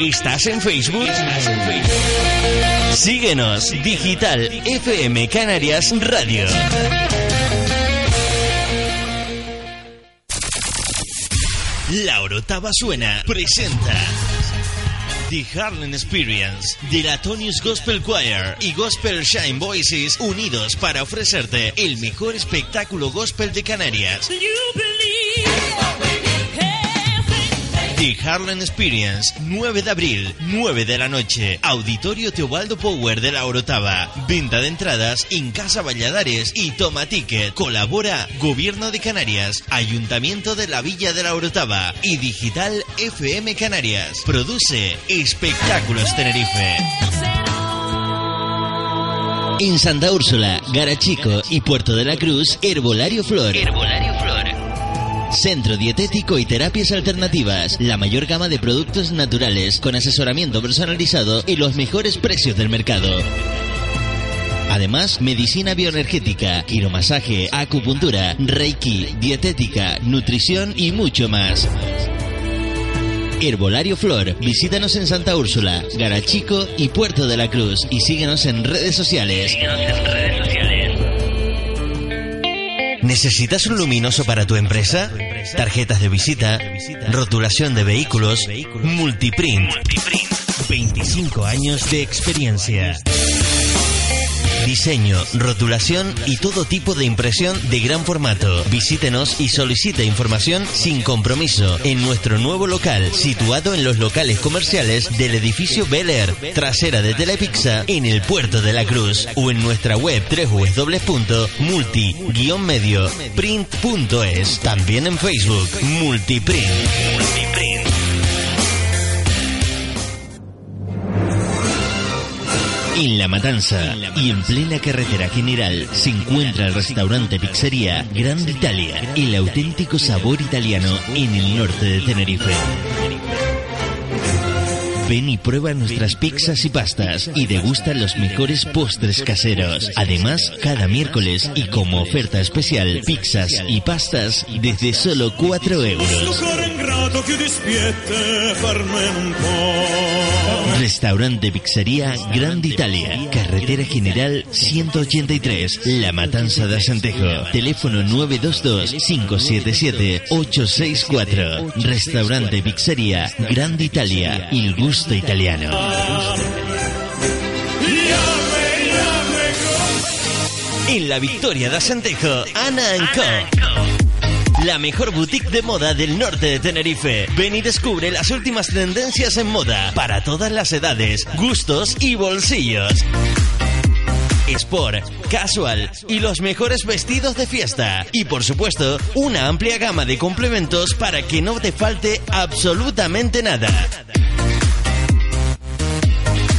¿Estás en Facebook? Síguenos, Digital FM Canarias Radio. La Orotava Suena presenta The Harlem Experience de la Tonius Gospel Choir y Gospel Shine Voices unidos para ofrecerte el mejor espectáculo gospel de Canarias. The Harlem Experience, 9 de abril, 9 de la noche. Auditorio Teobaldo Power de la Orotava. Venta de entradas en Casa Valladares y Toma Ticket. Colabora Gobierno de Canarias, Ayuntamiento de la Villa de la Orotava y Digital FM Canarias. Produce Espectáculos Tenerife. En Santa Úrsula, Garachico y Puerto de la Cruz, Herbolario Flor. Herbolario Flor. Centro Dietético y Terapias Alternativas. La mayor gama de productos naturales con asesoramiento personalizado y los mejores precios del mercado. Además, medicina bioenergética, quiromasaje, acupuntura, reiki, dietética, nutrición y mucho más. Herbolario Flor. Visítanos en Santa Úrsula, Garachico y Puerto de la Cruz y síguenos en redes sociales. ¿Necesitas un luminoso para tu empresa? Tarjetas de visita, rotulación de vehículos, multiprint. 25 años de experiencia. Diseño, rotulación y todo tipo de impresión de gran formato. Visítenos y solicite información sin compromiso en nuestro nuevo local, situado en los locales comerciales del edificio Bel Air, trasera de Telepizza, en el puerto de la Cruz, o en nuestra web www.multi-medio-print.es. También en Facebook, Multiprint. Multiprint. En La Matanza y en plena carretera general se encuentra el restaurante Pizzería Grande Italia, el auténtico sabor italiano en el norte de Tenerife. Ven y prueba nuestras pizzas y pastas y degusta los mejores postres caseros. Además, cada miércoles y como oferta especial, pizzas y pastas desde solo 4 euros. Restaurante Pizzería Grande Italia, Carretera General 183, La Matanza de Asentejo. Teléfono 922-577-864. Restaurante Pizzería Grande Italia, el gusto italiano. En la victoria de Asentejo, Ana Co. La mejor boutique de moda del norte de Tenerife. Ven y descubre las últimas tendencias en moda para todas las edades, gustos y bolsillos. Sport, casual y los mejores vestidos de fiesta. Y por supuesto, una amplia gama de complementos para que no te falte absolutamente nada.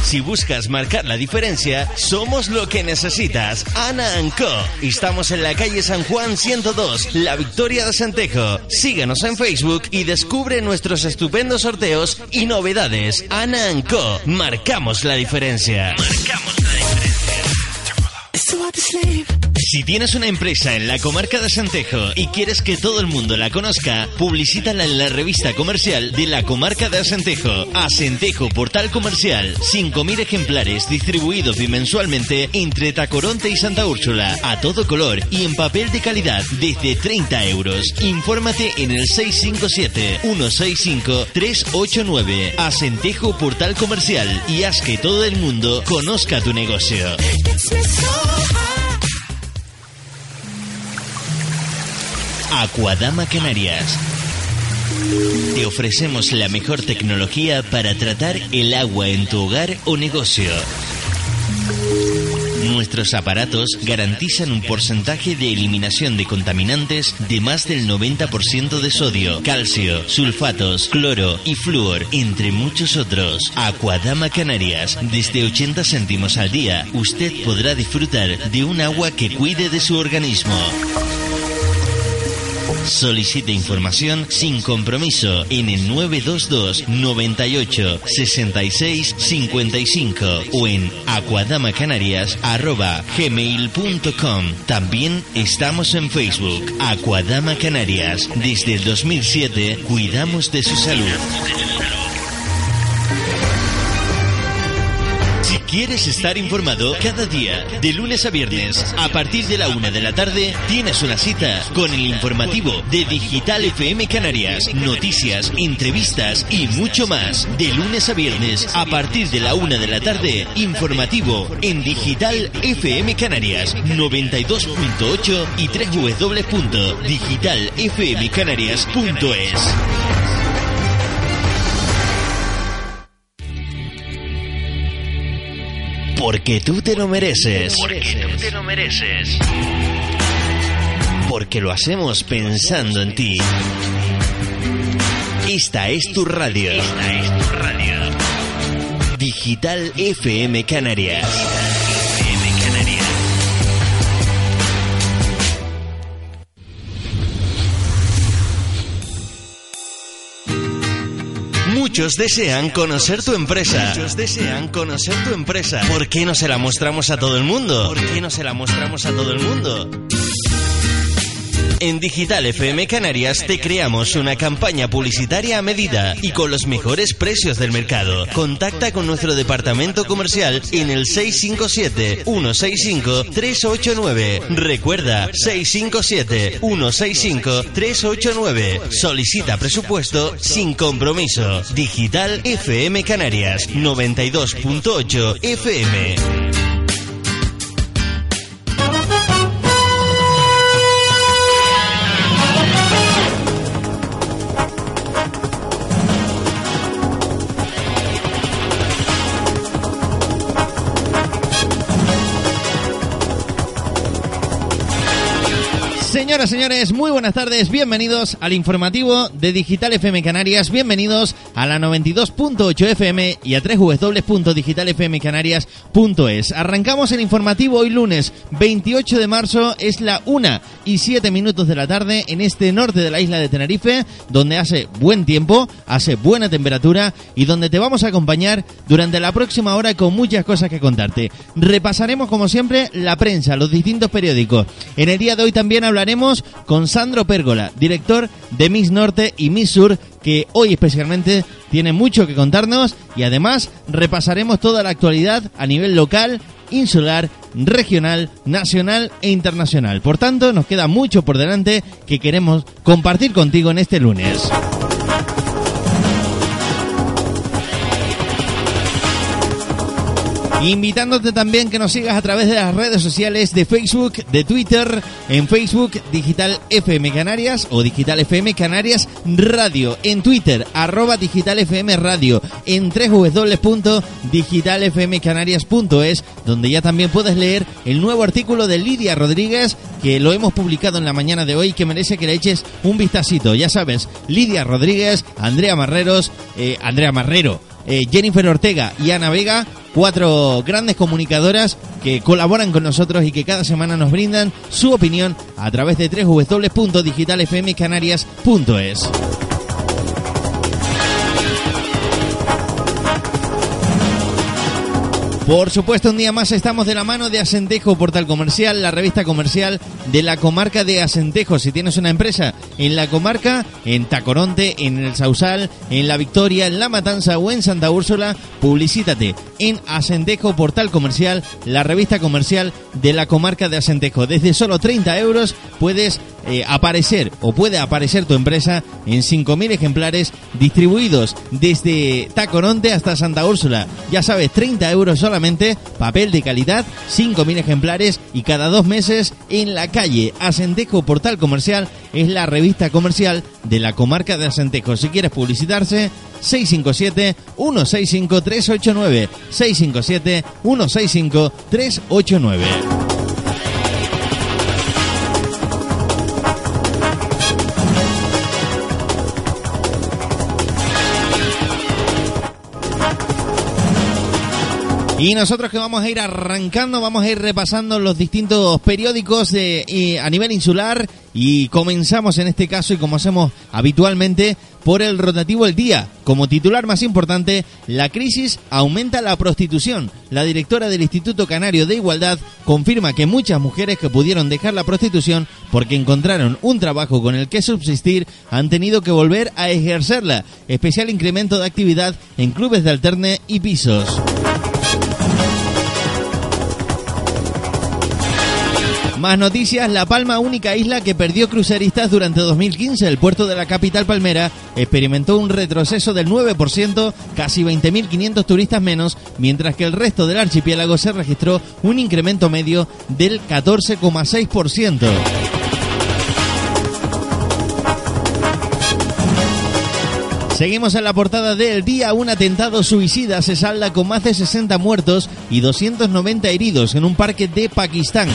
Si buscas marcar la diferencia, somos lo que necesitas. Ana Co. Estamos en la calle San Juan 102, La Victoria de Santejo. Síguenos en Facebook y descubre nuestros estupendos sorteos y novedades. Ana Co. Marcamos la diferencia. Marcamos la diferencia. Si tienes una empresa en la comarca de Santejo y quieres que todo el mundo la conozca, publicítala en la revista comercial de la comarca de Asentejo. Asentejo Portal Comercial. 5.000 ejemplares distribuidos bimensualmente entre Tacoronte y Santa Úrsula. A todo color y en papel de calidad desde 30 euros. Infórmate en el 657-165-389. Asentejo Portal Comercial y haz que todo el mundo conozca tu negocio. Aquadama Canarias. Te ofrecemos la mejor tecnología para tratar el agua en tu hogar o negocio. Nuestros aparatos garantizan un porcentaje de eliminación de contaminantes de más del 90% de sodio, calcio, sulfatos, cloro y flúor, entre muchos otros. Aquadama Canarias, desde 80 céntimos al día, usted podrá disfrutar de un agua que cuide de su organismo. Solicite información sin compromiso en el 922 98 66 55 o en aquadamacanarias arroba gmail.com. También estamos en Facebook. Aquadama Canarias. Desde el 2007 cuidamos de su salud. Quieres estar informado cada día, de lunes a viernes, a partir de la una de la tarde, tienes una cita con el informativo de Digital FM Canarias. Noticias, entrevistas y mucho más. De lunes a viernes, a partir de la una de la tarde, informativo en Digital FM Canarias 92.8 y www.digitalfmcanarias.es. Porque tú te lo mereces. Porque tú te lo mereces. Porque lo hacemos pensando en ti. Esta es tu radio. Esta es tu radio. Digital FM Canarias. Muchos desean conocer tu empresa. Muchos desean conocer tu empresa. ¿Por qué no se la mostramos a todo el mundo? ¿Por qué no se la mostramos a todo el mundo? En Digital FM Canarias te creamos una campaña publicitaria a medida y con los mejores precios del mercado. Contacta con nuestro departamento comercial en el 657-165-389. Recuerda, 657-165-389. Solicita presupuesto sin compromiso. Digital FM Canarias 92.8 FM. Señoras, señores, muy buenas tardes, bienvenidos al informativo de Digital FM Canarias, bienvenidos a la 92.8 FM y a www.digitalfmcanarias.es. Arrancamos el informativo hoy lunes 28 de marzo, es la 1 y 7 minutos de la tarde en este norte de la isla de Tenerife, donde hace buen tiempo, hace buena temperatura y donde te vamos a acompañar durante la próxima hora con muchas cosas que contarte. Repasaremos como siempre la prensa, los distintos periódicos. En el día de hoy también hablaremos con Sandro Pérgola, director de Miss Norte y Miss Sur, que hoy especialmente tiene mucho que contarnos y además repasaremos toda la actualidad a nivel local, insular, regional, nacional e internacional. Por tanto, nos queda mucho por delante que queremos compartir contigo en este lunes. Invitándote también que nos sigas a través de las redes sociales de Facebook, de Twitter, en Facebook Digital FM Canarias o Digital FM Canarias Radio, en Twitter arroba Digital FM Radio, en www.digitalfmcanarias.es, donde ya también puedes leer el nuevo artículo de Lidia Rodríguez que lo hemos publicado en la mañana de hoy que merece que le eches un vistacito. Ya sabes, Lidia Rodríguez, Andrea Marreros, eh, Andrea Marrero, eh, Jennifer Ortega y Ana Vega, cuatro grandes comunicadoras que colaboran con nosotros y que cada semana nos brindan su opinión a través de www.digitalfmcanarias.es. Por supuesto, un día más estamos de la mano de Acentejo Portal Comercial, la revista comercial de la comarca de Acentejo. Si tienes una empresa en la comarca, en Tacoronte, en el Sausal, en La Victoria, en La Matanza o en Santa Úrsula, publicítate en Acentejo Portal Comercial, la revista comercial de la comarca de Acentejo. Desde solo 30 euros puedes eh, aparecer o puede aparecer tu empresa en 5.000 ejemplares distribuidos desde Tacoronte hasta Santa Úrsula. Ya sabes, 30 euros solamente, papel de calidad, 5.000 ejemplares y cada dos meses en la calle. Acentejo Portal Comercial es la revista comercial de la comarca de Acentejo. Si quieres publicitarse, 657-165-389. 657-165-389. Y nosotros que vamos a ir arrancando, vamos a ir repasando los distintos periódicos y a nivel insular y comenzamos en este caso y como hacemos habitualmente por el rotativo El Día. Como titular más importante, la crisis aumenta la prostitución. La directora del Instituto Canario de Igualdad confirma que muchas mujeres que pudieron dejar la prostitución porque encontraron un trabajo con el que subsistir han tenido que volver a ejercerla. Especial incremento de actividad en clubes de alterne y pisos. Más noticias, La Palma, única isla que perdió cruceristas durante 2015. El puerto de la capital palmera experimentó un retroceso del 9%, casi 20.500 turistas menos, mientras que el resto del archipiélago se registró un incremento medio del 14,6%. Seguimos en la portada del día. Un atentado suicida se salda con más de 60 muertos y 290 heridos en un parque de Pakistán.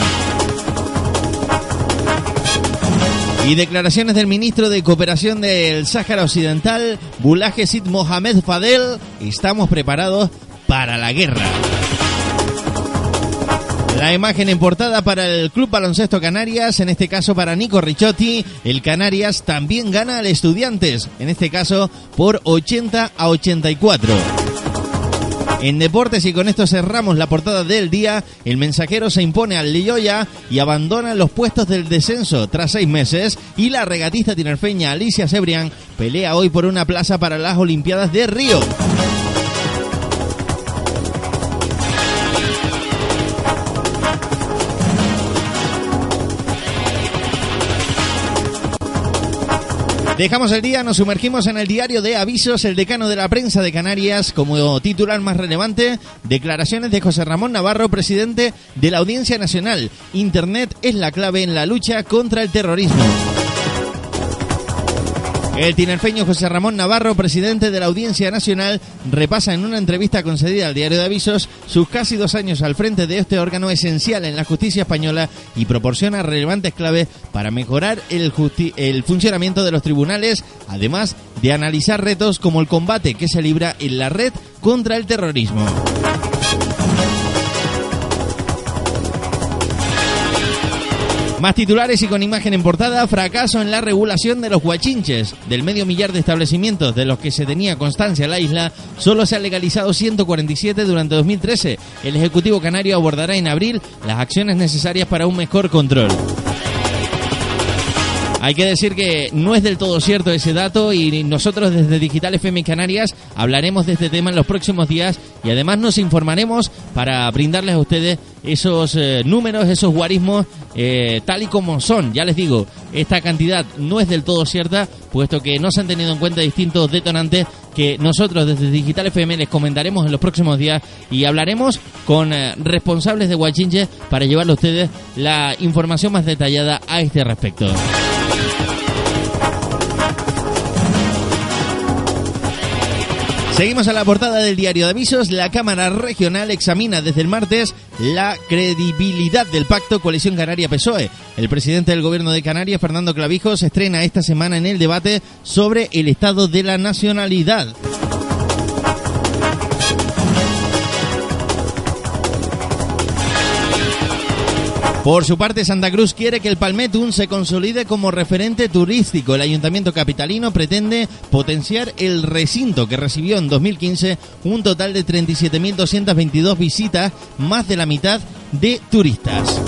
Y declaraciones del ministro de Cooperación del Sáhara Occidental, Bulaje Sid Mohamed Fadel, estamos preparados para la guerra. La imagen en portada para el Club Baloncesto Canarias, en este caso para Nico Ricciotti, el Canarias también gana al Estudiantes, en este caso por 80 a 84. En deportes y con esto cerramos la portada del día, el mensajero se impone al Lilloya y abandona los puestos del descenso tras seis meses y la regatista tinerfeña Alicia Sebrián pelea hoy por una plaza para las Olimpiadas de Río. Dejamos el día, nos sumergimos en el diario de avisos, el decano de la prensa de Canarias, como titular más relevante, declaraciones de José Ramón Navarro, presidente de la Audiencia Nacional. Internet es la clave en la lucha contra el terrorismo. El tinerfeño José Ramón Navarro, presidente de la Audiencia Nacional, repasa en una entrevista concedida al Diario de Avisos sus casi dos años al frente de este órgano esencial en la justicia española y proporciona relevantes claves para mejorar el, el funcionamiento de los tribunales, además de analizar retos como el combate que se libra en la red contra el terrorismo. Más titulares y con imagen en portada, fracaso en la regulación de los guachinches. Del medio millar de establecimientos de los que se tenía constancia en la isla, solo se han legalizado 147 durante 2013. El Ejecutivo Canario abordará en abril las acciones necesarias para un mejor control. Hay que decir que no es del todo cierto ese dato y nosotros desde Digital FM Canarias hablaremos de este tema en los próximos días y además nos informaremos para brindarles a ustedes esos eh, números, esos guarismos eh, tal y como son. Ya les digo, esta cantidad no es del todo cierta, puesto que no se han tenido en cuenta distintos detonantes que nosotros desde Digital FM les comentaremos en los próximos días y hablaremos con eh, responsables de Huachinche para llevarle a ustedes la información más detallada a este respecto. Seguimos a la portada del diario de avisos. La Cámara Regional examina desde el martes la credibilidad del pacto Coalición Canaria-PSOE. El presidente del gobierno de Canarias, Fernando Clavijos, estrena esta semana en el debate sobre el estado de la nacionalidad. Por su parte, Santa Cruz quiere que el Palmetún se consolide como referente turístico. El ayuntamiento capitalino pretende potenciar el recinto que recibió en 2015 un total de 37.222 visitas, más de la mitad de turistas.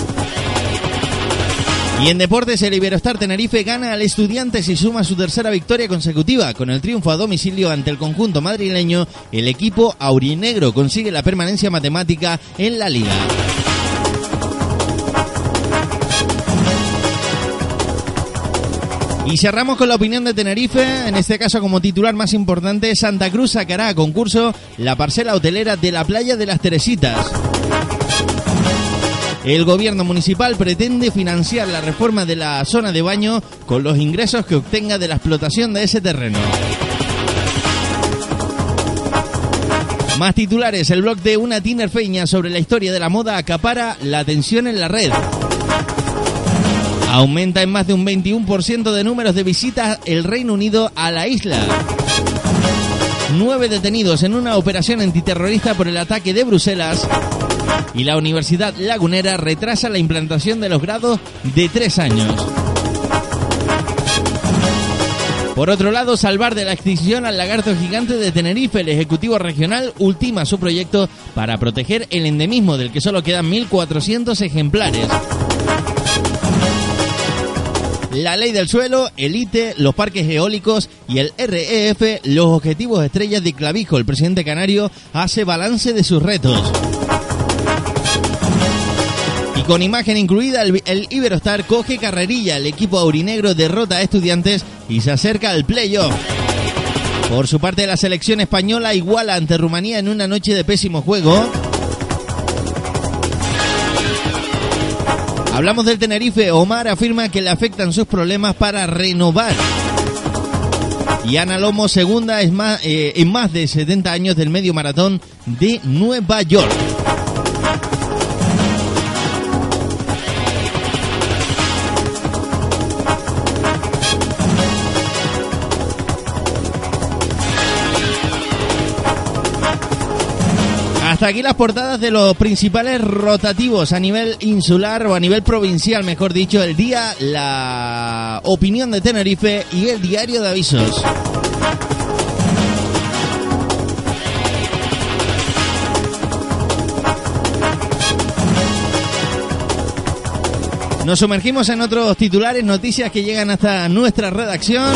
Y en deportes, el Iberostar Tenerife gana al Estudiantes y suma su tercera victoria consecutiva. Con el triunfo a domicilio ante el conjunto madrileño, el equipo aurinegro consigue la permanencia matemática en la liga. Y cerramos con la opinión de Tenerife, en este caso como titular más importante, Santa Cruz sacará a concurso la parcela hotelera de la playa de las Teresitas. El gobierno municipal pretende financiar la reforma de la zona de baño con los ingresos que obtenga de la explotación de ese terreno. Más titulares, el blog de una tinerfeña sobre la historia de la moda acapara la atención en la red. Aumenta en más de un 21% de números de visitas el Reino Unido a la isla. Nueve detenidos en una operación antiterrorista por el ataque de Bruselas. Y la Universidad Lagunera retrasa la implantación de los grados de tres años. Por otro lado, salvar de la extinción al lagarto gigante de Tenerife, el Ejecutivo Regional ultima su proyecto para proteger el endemismo del que solo quedan 1.400 ejemplares. La ley del suelo, el ITE, los parques eólicos y el REF, los objetivos estrellas de Clavijo. El presidente canario hace balance de sus retos. Y con imagen incluida, el, el Iberostar coge carrerilla. El equipo aurinegro derrota a estudiantes y se acerca al playoff. Por su parte, la selección española iguala ante Rumanía en una noche de pésimo juego. Hablamos del Tenerife. Omar afirma que le afectan sus problemas para renovar. Y Ana Lomo, segunda es más, eh, en más de 70 años del medio maratón de Nueva York. Hasta aquí las portadas de los principales rotativos a nivel insular o a nivel provincial, mejor dicho, el día, la opinión de Tenerife y el diario de avisos. Nos sumergimos en otros titulares, noticias que llegan hasta nuestra redacción.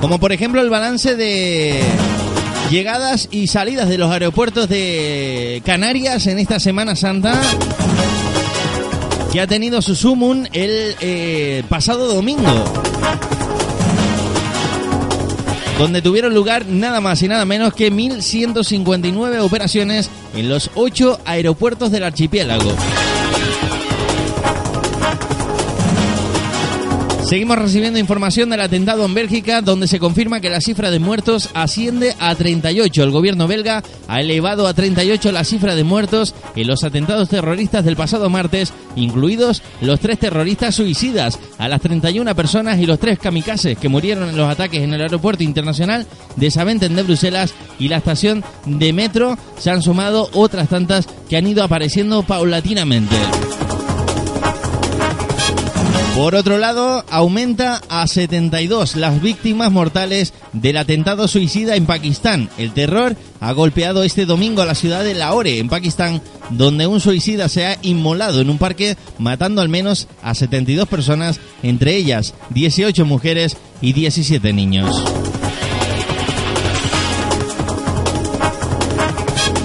Como por ejemplo el balance de llegadas y salidas de los aeropuertos de Canarias en esta Semana Santa que ha tenido su sumum el eh, pasado domingo. Donde tuvieron lugar nada más y nada menos que 1.159 operaciones en los ocho aeropuertos del archipiélago. Seguimos recibiendo información del atentado en Bélgica, donde se confirma que la cifra de muertos asciende a 38. El gobierno belga ha elevado a 38 la cifra de muertos en los atentados terroristas del pasado martes, incluidos los tres terroristas suicidas, a las 31 personas y los tres kamikazes que murieron en los ataques en el aeropuerto internacional de Saventen de Bruselas y la estación de metro. Se han sumado otras tantas que han ido apareciendo paulatinamente. Por otro lado, aumenta a 72 las víctimas mortales del atentado suicida en Pakistán. El terror ha golpeado este domingo a la ciudad de Lahore, en Pakistán, donde un suicida se ha inmolado en un parque, matando al menos a 72 personas, entre ellas 18 mujeres y 17 niños.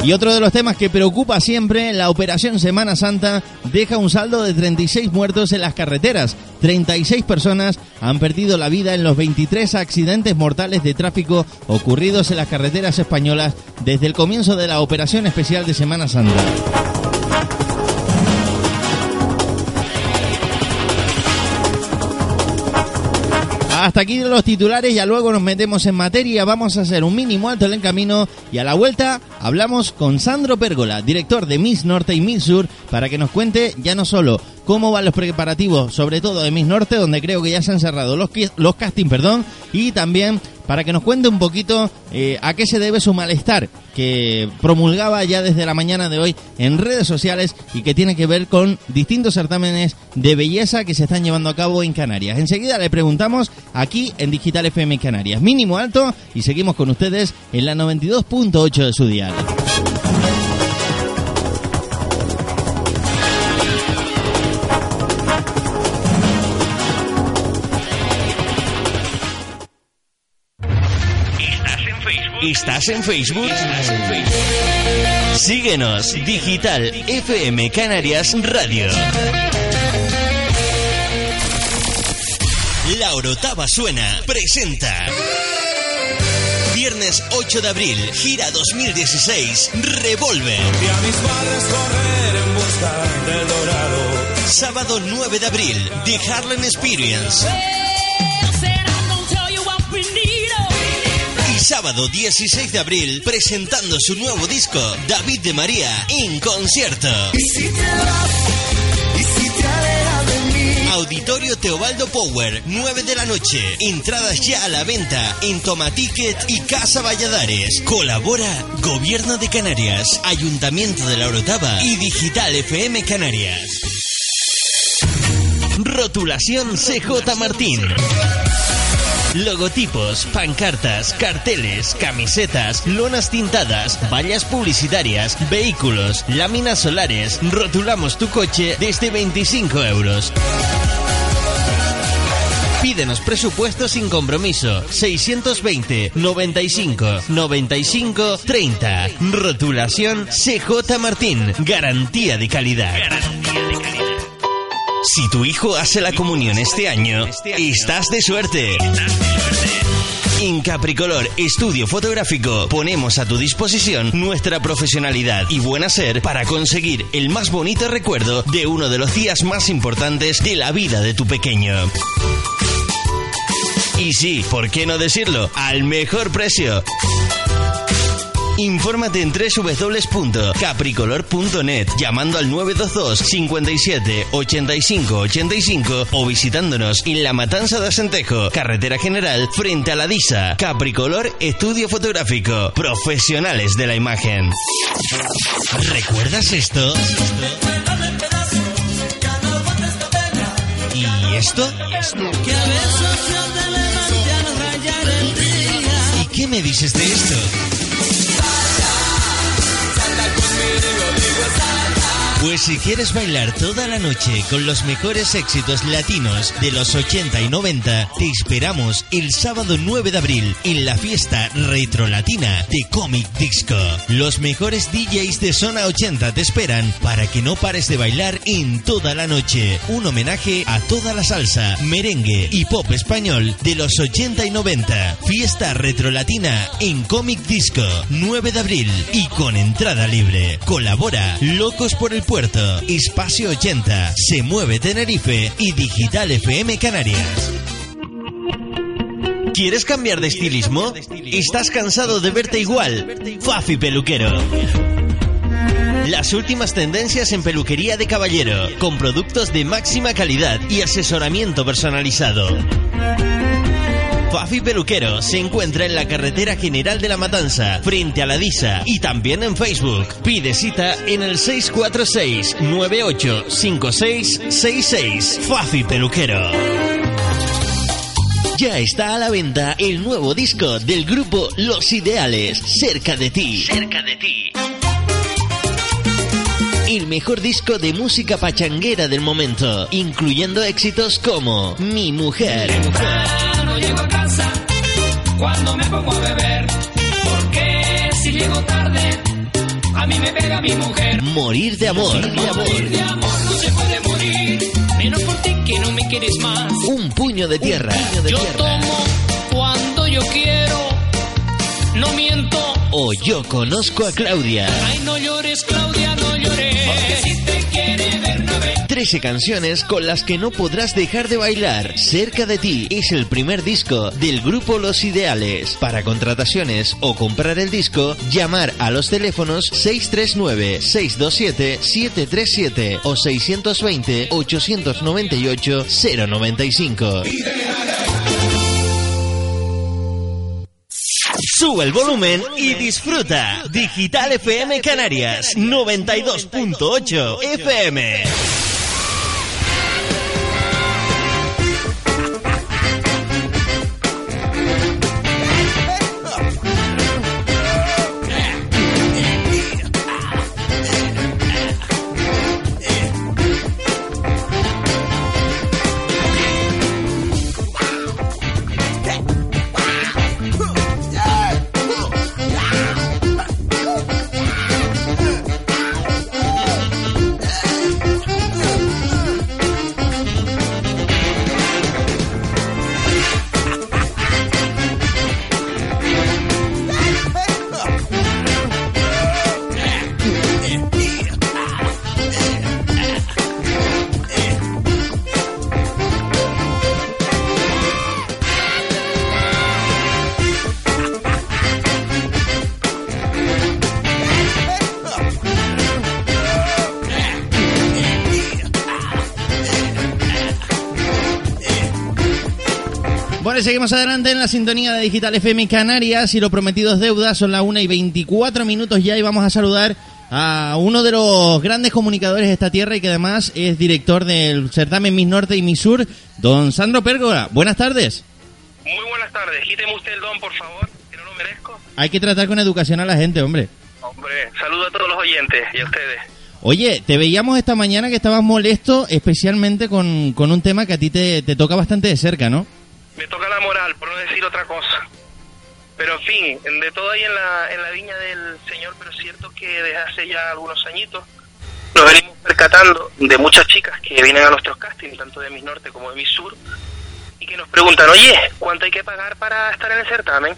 Y otro de los temas que preocupa siempre, la operación Semana Santa deja un saldo de 36 muertos en las carreteras. 36 personas han perdido la vida en los 23 accidentes mortales de tráfico ocurridos en las carreteras españolas desde el comienzo de la operación especial de Semana Santa. Hasta aquí los titulares, ya luego nos metemos en materia, vamos a hacer un mínimo alto en el camino y a la vuelta hablamos con Sandro Pérgola, director de Miss Norte y Miss Sur, para que nos cuente ya no solo cómo van los preparativos, sobre todo de Miss Norte, donde creo que ya se han cerrado los, los castings, perdón, y también para que nos cuente un poquito eh, a qué se debe su malestar que promulgaba ya desde la mañana de hoy en redes sociales y que tiene que ver con distintos certámenes de belleza que se están llevando a cabo en Canarias. Enseguida le preguntamos aquí en Digital FM Canarias. Mínimo alto y seguimos con ustedes en la 92.8 de su dial. ¿Estás en Facebook? ¿Estás en Facebook? Síguenos, Digital FM Canarias Radio. La Orotava Suena presenta. Viernes 8 de abril, gira 2016, Revolver. Y a mis padres correr en busca del dorado. Sábado 9 de abril, The Harlem Experience. Sábado 16 de abril, presentando su nuevo disco, David de María, en concierto. Auditorio Teobaldo Power, 9 de la noche. Entradas ya a la venta en Tomaticket y Casa Valladares. Colabora Gobierno de Canarias, Ayuntamiento de la Orotava y Digital FM Canarias. Rotulación CJ Martín. Logotipos, pancartas, carteles, camisetas, lonas tintadas, vallas publicitarias, vehículos, láminas solares. Rotulamos tu coche desde 25 euros. Pídenos presupuesto sin compromiso. 620 95 95 30. Rotulación CJ Martín. Garantía de calidad. Si tu hijo hace la comunión este año, estás de suerte. En Capricolor Estudio Fotográfico ponemos a tu disposición nuestra profesionalidad y buen hacer para conseguir el más bonito recuerdo de uno de los días más importantes de la vida de tu pequeño. Y sí, ¿por qué no decirlo? Al mejor precio. Infórmate en www.capricolor.net llamando al 922 57 85 85 o visitándonos en La Matanza de Asentejo, Carretera General, frente a la DISA. Capricolor Estudio Fotográfico. Profesionales de la imagen. ¿Recuerdas esto? ¿Y esto? ¿Y qué me dices de esto? Pues si quieres bailar toda la noche con los mejores éxitos latinos de los 80 y 90, te esperamos el sábado 9 de abril en la fiesta retro latina de Comic Disco. Los mejores DJs de zona 80 te esperan para que no pares de bailar en toda la noche. Un homenaje a toda la salsa, merengue y pop español de los 80 y 90. Fiesta retro latina en Comic Disco 9 de abril y con entrada libre. Colabora Locos por el Puerto, Espacio 80, Se Mueve Tenerife y Digital FM Canarias. ¿Quieres cambiar de estilismo? ¿Estás cansado de verte igual? Fafi Peluquero. Las últimas tendencias en peluquería de caballero, con productos de máxima calidad y asesoramiento personalizado. Fafi Peluquero se encuentra en la carretera general de la Matanza, frente a la Disa, y también en Facebook. Pide cita en el 646-985666. Fafi Peluquero. Ya está a la venta el nuevo disco del grupo Los Ideales, Cerca de ti. Cerca de ti. El mejor disco de música pachanguera del momento, incluyendo éxitos como Mi Mujer. Cuando me pongo a beber. Porque si llego tarde, a mí me pega mi mujer. Morir de amor. Morir de amor no se puede morir. Menos por ti que no me quieres más. Un puño de tierra. Yo tomo cuando yo quiero. No miento. O yo conozco a Claudia. Ay, no llores, 13 canciones con las que no podrás dejar de bailar. Cerca de ti es el primer disco del grupo Los Ideales. Para contrataciones o comprar el disco, llamar a los teléfonos 639-627-737 o 620-898-095. Sube el volumen y disfruta. Digital FM Canarias 92.8 FM. Seguimos adelante en la sintonía de Digital FM Canarias y lo prometido es deuda. Son las 1 y 24 minutos ya y vamos a saludar a uno de los grandes comunicadores de esta tierra y que además es director del certamen Miss Norte y Miss Sur, don Sandro Pérgola. Buenas tardes. Muy buenas tardes. Quíteme usted el don, por favor, que no lo merezco. Hay que tratar con educación a la gente, hombre. Hombre, saludo a todos los oyentes y a ustedes. Oye, te veíamos esta mañana que estabas molesto especialmente con, con un tema que a ti te, te toca bastante de cerca, ¿no? Me toca la moral, por no decir otra cosa. Pero en fin, de todo ahí en la, en la viña del Señor, pero es cierto que desde hace ya algunos añitos nos venimos percatando de muchas chicas que vienen a nuestros castings, tanto de Miss Norte como de Miss Sur, y que nos preguntan, oye, ¿cuánto hay que pagar para estar en el certamen?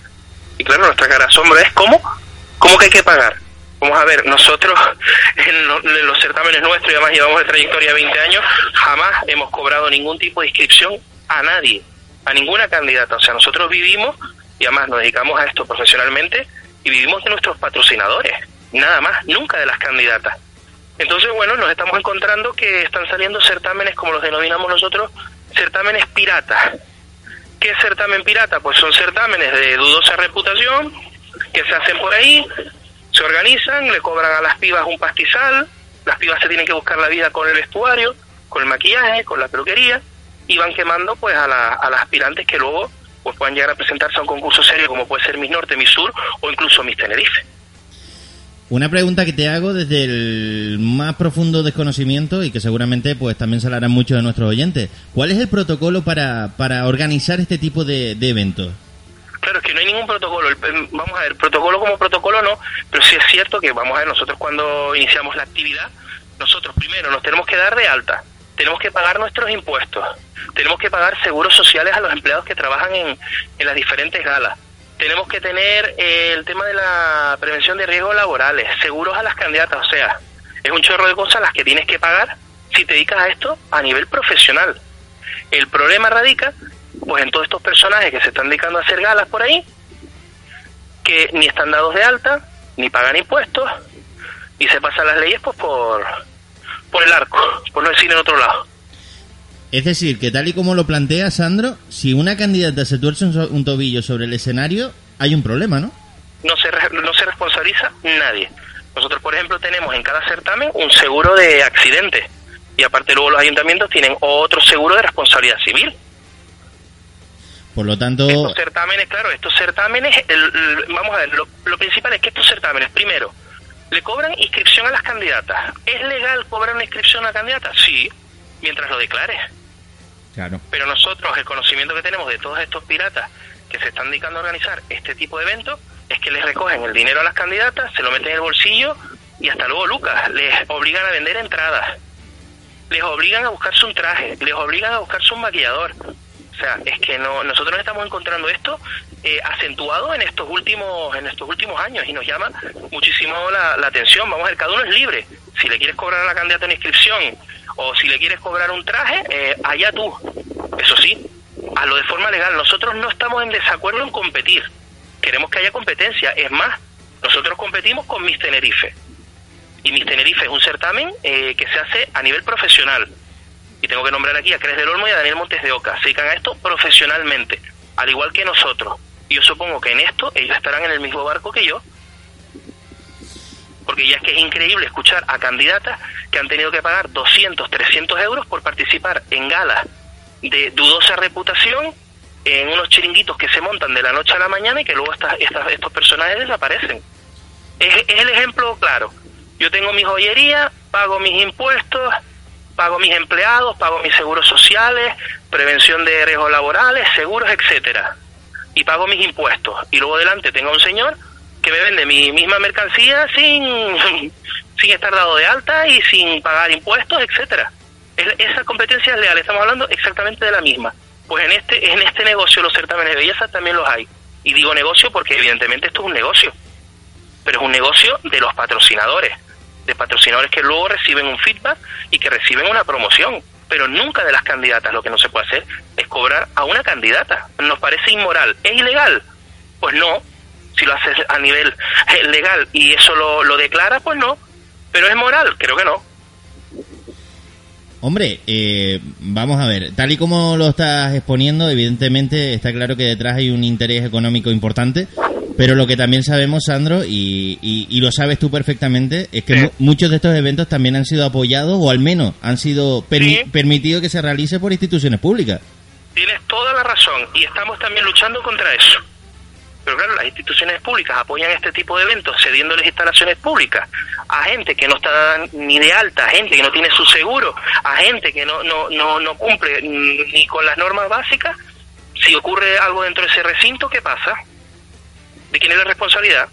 Y claro, nuestra cara asombro es, ¿cómo? ¿Cómo que hay que pagar? Vamos a ver, nosotros en los certámenes nuestros, y además llevamos de trayectoria 20 años, jamás hemos cobrado ningún tipo de inscripción a nadie, a ninguna candidata. O sea, nosotros vivimos, y además nos dedicamos a esto profesionalmente, y vivimos de nuestros patrocinadores, nada más, nunca de las candidatas. Entonces, bueno, nos estamos encontrando que están saliendo certámenes, como los denominamos nosotros, certámenes piratas. ¿Qué es certamen pirata? Pues son certámenes de dudosa reputación que se hacen por ahí, se organizan, le cobran a las pibas un pastizal, las pibas se tienen que buscar la vida con el vestuario, con el maquillaje, con la peluquería, y van quemando pues a, la- a las aspirantes que luego pues puedan llegar a presentarse a un concurso serio como puede ser Miss Norte, Miss Sur o incluso Miss Tenerife. Una pregunta que te hago desde el más profundo desconocimiento y que seguramente pues también se la harán muchos de nuestros oyentes. ¿Cuál es el protocolo para, para organizar este tipo de, de eventos? Claro, es que no hay ningún protocolo. Em, vamos a ver, protocolo como protocolo no, pero sí es cierto que, vamos a ver, nosotros cuando iniciamos la actividad, nosotros primero nos tenemos que dar de alta, tenemos que pagar nuestros impuestos, tenemos que pagar seguros sociales a los empleados que trabajan en, las diferentes galas, tenemos que tener eh, el tema de la prevención de riesgos laborales, seguros a las candidatas, o sea, es un chorro de cosas las que tienes que pagar si te dedicas a esto a nivel profesional. El problema radica pues en todos estos personajes que se están dedicando a hacer galas por ahí, que ni están dados de alta, ni pagan impuestos, y se pasan las leyes pues por, por el arco, por no decir en otro lado. Es decir, que tal y como lo plantea Sandro, si una candidata se tuerce un, so- un tobillo sobre el escenario, hay un problema, ¿no? No se, re- no se responsabiliza nadie. Nosotros, por ejemplo, tenemos en cada certamen un seguro de accidente, y aparte luego los ayuntamientos tienen otro seguro de responsabilidad civil. Por lo tanto, Estos certámenes, claro, estos certámenes, el- el- vamos a ver, lo, lo principal es que estos certámenes, primero, le cobran inscripción a las candidatas. ¿Es legal cobrar una inscripción a la candidata? Sí, mientras lo declares. claro. Pero nosotros, el conocimiento que tenemos de todos estos piratas que se están dedicando a organizar este tipo de eventos, es que les recogen el dinero a las candidatas, se lo meten en el bolsillo y hasta luego, Lucas, les obligan a vender entradas, les obligan a buscarse un traje, les obligan a buscarse un maquillador. O sea, es que no, nosotros nos estamos encontrando esto eh, acentuado en estos últimos en estos últimos años y nos llama muchísimo la, atención. Vamos a ver, cada uno es libre. Si le quieres cobrar a la candidata una inscripción o si le quieres cobrar un traje, eh, allá tú. Eso sí, hazlo de forma legal. Nosotros no estamos en desacuerdo en competir. Queremos que haya competencia. Es más, nosotros competimos con Miss Tenerife. Y Miss Tenerife es un certamen eh, que se hace a nivel profesional. Y tengo que nombrar aquí a Cres del Olmo y a Daniel Montes de Oca. Se dedican a esto profesionalmente, al igual que nosotros. Yo supongo que en esto ellos estarán en el mismo barco que yo. Porque ya es que es increíble escuchar a candidatas que han tenido que pagar 200, 300 euros por participar en galas de dudosa reputación, en unos chiringuitos que se montan de la noche a la mañana y que luego estas, estas- estos personajes desaparecen. Es, es el ejemplo claro. Yo tengo mi joyería, pago mis impuestos, pago mis empleados, pago mis seguros sociales, prevención de riesgos laborales, seguros, etcétera. Y pago mis impuestos. Y luego delante tengo un señor que me vende mi misma mercancía sin, sin estar dado de alta y sin pagar impuestos, etcétera. Es- Esa competencia es leal, estamos hablando exactamente de la misma. Pues en este, en este negocio los certámenes de belleza también los hay. Y digo negocio porque evidentemente esto es un negocio. Pero es un negocio de los patrocinadores. De patrocinadores que luego reciben un feedback y que reciben una promoción. Pero nunca de las candidatas. Lo que no se puede hacer es cobrar a una candidata. Nos parece inmoral. ¿Es ilegal? Pues no. Si lo haces a nivel legal y eso lo, lo declara, pues no. Pero es moral, creo que no. Hombre, eh, vamos a ver, tal y como lo estás exponiendo, evidentemente está claro que detrás hay un interés económico importante, pero lo que también sabemos, Sandro, y, y- y lo sabes tú perfectamente, es que Sí. muchos de estos eventos también han sido apoyados o al menos han sido permi- Sí. permitido que se realice por instituciones públicas. Tienes toda la razón y estamos también luchando contra eso. Pero claro, las instituciones públicas apoyan este tipo de eventos cediéndoles instalaciones públicas a gente que no está ni de alta, a gente que no tiene su seguro, a gente que no, no, no, no cumple mm, ni con las normas básicas. Si ocurre algo dentro de ese recinto, ¿qué pasa? ¿De quién es la responsabilidad?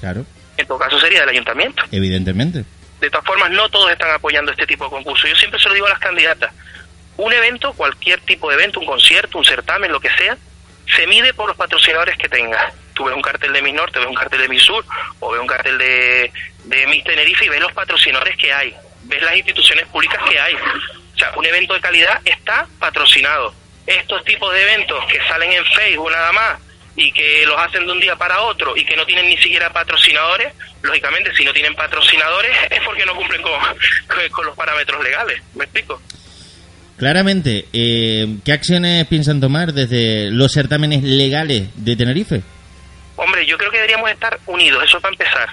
Claro, En todo caso sería del ayuntamiento. evidentemente. De todas formas, no todos están apoyando este tipo de concursos. Yo siempre se lo digo a las candidatas. Un evento, cualquier tipo de evento, un concierto, un certamen, lo que sea, se mide por los patrocinadores que tenga. Tú ves un cartel de Miss Norte, ves un cartel de Miss Sur, o ves un cartel de, de Miss Tenerife y ves los patrocinadores que hay. Ves las instituciones públicas que hay. O sea, un evento de calidad está patrocinado. Estos tipos de eventos que salen en Facebook nada más y que los hacen de un día para otro y que no tienen ni siquiera patrocinadores, lógicamente si no tienen patrocinadores es porque no cumplen con- con los parámetros legales. ¿Me explico? Claramente, eh, ¿qué acciones piensan tomar desde los certámenes legales de Tenerife? Hombre, yo creo que deberíamos estar unidos, eso para empezar.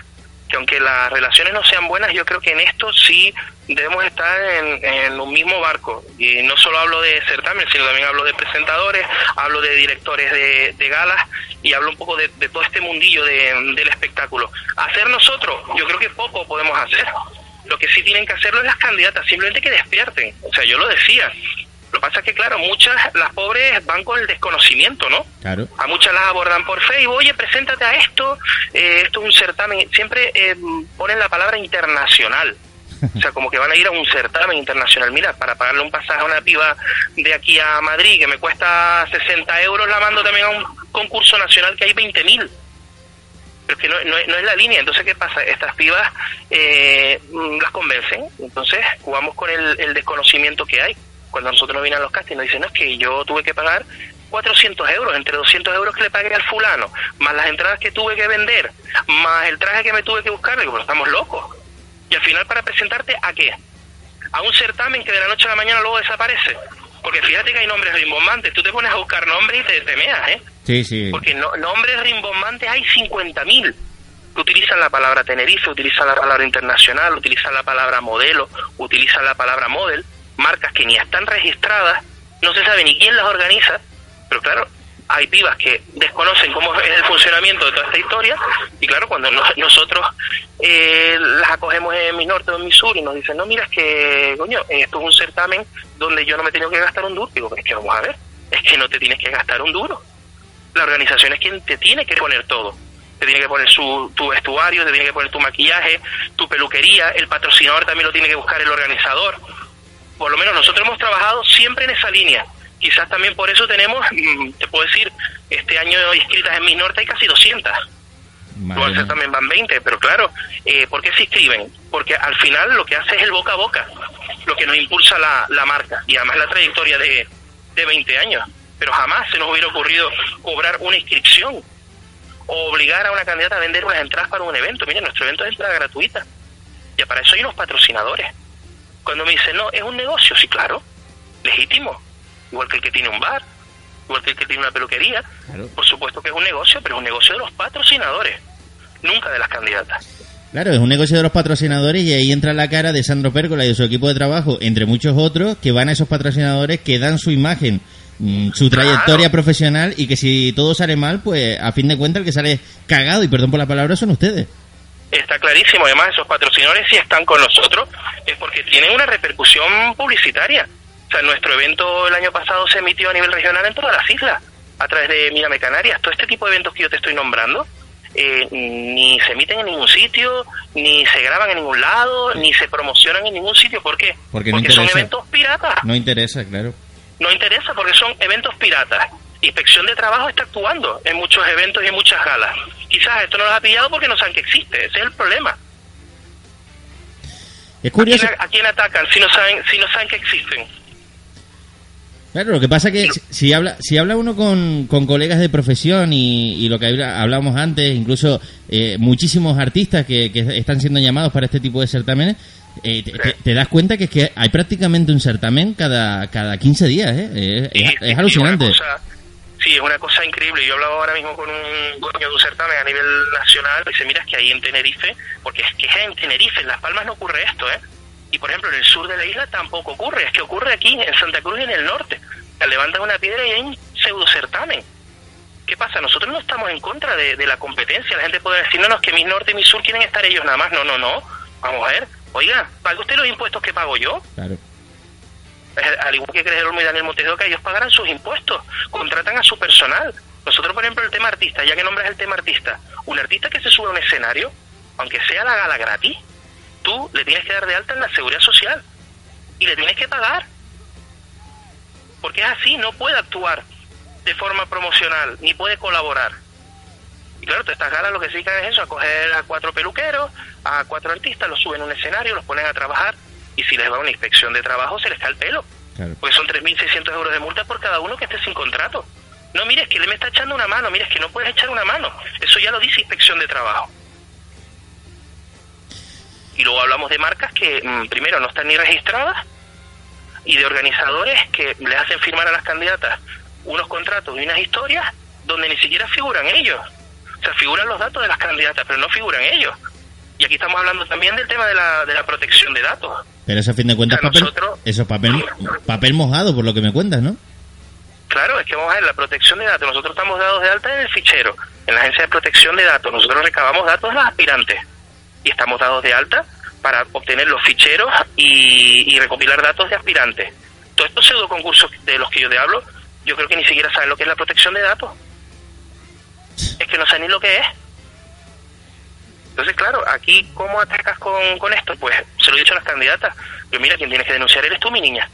Que aunque las relaciones no sean buenas, yo creo que en esto sí debemos estar en, en un mismo barco. Y no solo hablo de certamen, sino también hablo de presentadores, hablo de directores de, de galas y hablo un poco de, de todo este mundillo de- del espectáculo. Hacer nosotros, yo creo que poco podemos hacer. Lo que sí tienen que hacerlo es las candidatas, simplemente que despierten. O sea, yo lo decía. Lo que pasa es que, claro, muchas, las pobres van con el desconocimiento, ¿no? Claro. A muchas las abordan por Facebook, oye, preséntate a esto, eh, esto es un certamen. Siempre eh, ponen la palabra internacional. O sea, como que van a ir a un certamen internacional. Mira, para pagarle un pasaje a una piba de aquí a Madrid que me cuesta 60 euros, la mando también a un concurso nacional que hay 20.000. Pero que no, no no es la línea. Entonces, ¿qué pasa? Estas pibas eh, mm, las convencen. Entonces, jugamos con el, desconocimiento que hay. Cuando nosotros nos vienen los castings, nos dicen, no, es que yo tuve que pagar 400 euros, entre 200 euros que le pagué al fulano, más las entradas que tuve que vender, más el traje que me tuve que buscar. Digo, pero estamos locos. Y al final, ¿para presentarte a qué? A un certamen que de la noche a la mañana luego desaparece. Porque fíjate que hay nombres rimbombantes. Tú te pones a buscar nombres y te, te meas, ¿eh? Sí, sí. Porque no, nombres rimbombantes hay 50.000 que utilizan la palabra Tenerife, utilizan la palabra internacional, utilizan la palabra modelo, utilizan la palabra model, marcas que ni están registradas, no se sabe ni quién las organiza, pero claro, hay pibas que desconocen cómo es el funcionamiento de toda esta historia y claro, cuando no- nosotros eh, las acogemos en mi norte o en mi sur y nos dicen, no, mira, es que, coño, esto es un certamen donde yo no me he tenido que gastar un duro. Digo, es que vamos a ver, es que no te tienes que gastar un duro la organización es quien te tiene que poner todo. Te tiene que poner su, tu vestuario, te tiene que poner tu maquillaje, tu peluquería, el patrocinador también lo tiene que buscar el organizador. Por lo menos nosotros hemos trabajado siempre en esa línea. Quizás también por eso tenemos, mm, te puedo decir, este año inscritas en Miss Norte hay casi 200. Madre Igual mía. también van 20, pero claro, eh, ¿por qué se inscriben? Porque al final lo que hace es el boca a boca, lo que nos impulsa la, la marca y además la trayectoria de, de 20 años. Pero jamás se nos hubiera ocurrido cobrar una inscripción o obligar a una candidata a vender unas entradas para un evento. Mira, nuestro evento es entrada gratuita. Y para eso hay unos patrocinadores. Cuando me dicen, no, es un negocio, sí, claro, legítimo. Igual que el que tiene un bar, igual que el que tiene una peluquería. Claro. Por supuesto que es un negocio, pero es un negocio de los patrocinadores, nunca de las candidatas. Claro, es un negocio de los patrocinadores y ahí entra la cara de Sandro Pérgola y de su equipo de trabajo, entre muchos otros, que van a esos patrocinadores, que dan su imagen, mm, su trayectoria Claro. profesional y que si todo sale mal, pues a fin de cuentas el que sale cagado, y perdón por la palabra, son ustedes. Está clarísimo, además esos patrocinadores si están con nosotros es porque tienen una repercusión publicitaria. O sea, nuestro evento el año pasado se emitió a nivel regional en todas las islas, a través de Mírame Canarias. Todo este tipo de eventos que yo te estoy nombrando eh, ni se emiten en ningún sitio, ni se graban en ningún lado, ni se promocionan en ningún sitio. ¿Por qué? Porque no son interesa. eventos piratas. No interesa, claro. No interesa porque son eventos piratas. Inspección de Trabajo está actuando en muchos eventos y en muchas galas. Quizás esto no los ha pillado porque no saben que existe. Ese es el problema. Es ¿A curioso. quién, a quién atacan si no saben si no saben que existen? Claro, lo que pasa que si- si habla si habla uno con, con colegas de profesión y, y lo que hablábamos antes, incluso eh, muchísimos artistas que, que están siendo llamados para este tipo de certámenes, eh, te, te- te das cuenta que es que hay prácticamente un certamen cada, cada 15 días, ¿eh? Es, Sí, es- es sí, alucinante. cosa- sí, es una cosa increíble. Yo hablaba ahora mismo con un dueño de un certamen a nivel nacional. y Dice, mira, es que ahí en Tenerife, porque es que es en Tenerife, en Las Palmas no ocurre esto, ¿eh? Y por ejemplo, en el sur de la isla tampoco ocurre. Es que ocurre aquí, en Santa Cruz y en el norte. Te levantan una piedra y hay un pseudo certamen. ¿Qué pasa? Nosotros no estamos en contra de, de la competencia. La gente puede decir, no, no, es que mi norte y mi sur quieren estar ellos nada más. No, no, no. Vamos a ver. Oiga, ¿paga usted los impuestos que pago yo? Claro. Eh, al igual que Cres Olmo y Daniel Montes de Oca, ellos pagarán sus impuestos, contratan a su personal. Nosotros, por ejemplo, el tema artista, ya que nombras el tema artista, un artista que se sube a un escenario, aunque sea la gala gratis, tú le tienes que dar de alta en la seguridad social y le tienes que pagar. Porque es así, no puede actuar de forma promocional, ni puede colaborar. Y claro, todas estas galas lo que se dedican es eso, a coger a cuatro peluqueros, a cuatro artistas, los suben a un escenario, los ponen a trabajar, y si les va una inspección de trabajo, se les cae el pelo. Claro. Porque son 3.600 euros de multa por cada uno que esté sin contrato. No, mire, es que le me está echando una mano, mire, es que no puedes echar una mano. Eso ya lo dice inspección de trabajo. Y luego hablamos de marcas que, mm, primero, no están ni registradas, y de organizadores que les hacen firmar a las candidatas unos contratos y unas historias donde ni siquiera figuran ellos. O sea, figuran los datos de las candidatas, pero no figuran ellos. Y aquí estamos hablando también del tema de la, de la protección de datos. Pero eso a fin de cuentas O sea, papel, nosotros- eso papel, papel mojado por lo que me cuentas, ¿no? Claro, es que vamos a ver, la protección de datos, nosotros estamos dados de alta en el fichero, en la agencia de protección de datos, nosotros recabamos datos de los aspirantes y estamos dados de alta para obtener los ficheros y, y recopilar datos de aspirantes. Todos estos pseudo concursos de los que yo te hablo, yo creo que ni siquiera saben lo que es la protección de datos. Es que no saben ni lo que es. Entonces, claro, aquí, ¿cómo atacas con, con esto? Pues se lo he dicho a las candidatas. Yo, mira, quien tienes que denunciar eres tú, mi niña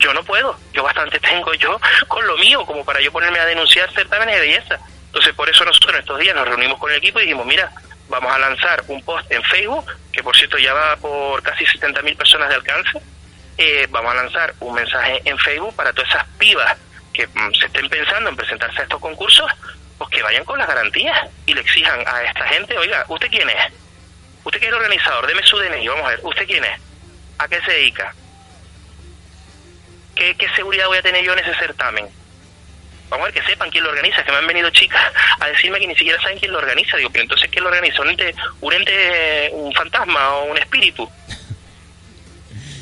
yo no puedo, yo bastante tengo yo con lo mío como para yo ponerme a denunciar certámenes de belleza. Entonces por eso nosotros en estos días nos reunimos con el equipo y dijimos, mira, vamos a lanzar un post en Facebook, que por cierto ya va por casi 70.000 personas de alcance, eh, vamos a lanzar un mensaje en Facebook para todas esas pibas que mm, se estén pensando en presentarse a estos concursos, pues que vayan con las garantías y le exijan a esta gente, oiga, ¿usted quién es? ¿Usted que es el organizador? Deme su DNI, vamos a ver, ¿usted quién es? ¿A qué se dedica? ¿Qué, qué seguridad voy a tener yo en ese certamen? Vamos a ver que sepan quién lo organiza, que me han venido chicas a decirme que ni siquiera saben quién lo organiza. Digo, pero entonces ¿quién lo organiza? ¿Un ente, un, ente, un fantasma o un espíritu?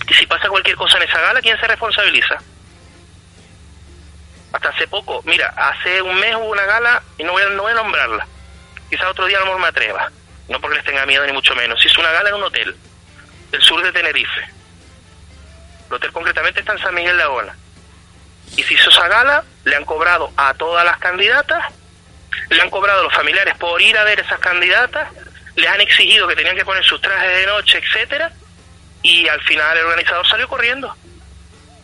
Y si pasa cualquier cosa en esa gala, ¿quién se responsabiliza? Hasta hace poco, mira, hace un mes hubo una gala, y no voy a, no voy a nombrarla, quizás otro día a lo me atreva, no porque les tenga miedo ni mucho menos, hizo una gala en un hotel del sur de Tenerife. El hotel concretamente está en San Miguel de Agona. Y se hizo esa gala, le han cobrado a todas las candidatas, le han cobrado a los familiares por ir a ver esas candidatas, les han exigido que tenían que poner sus trajes de noche, etcétera, y al final el organizador salió corriendo.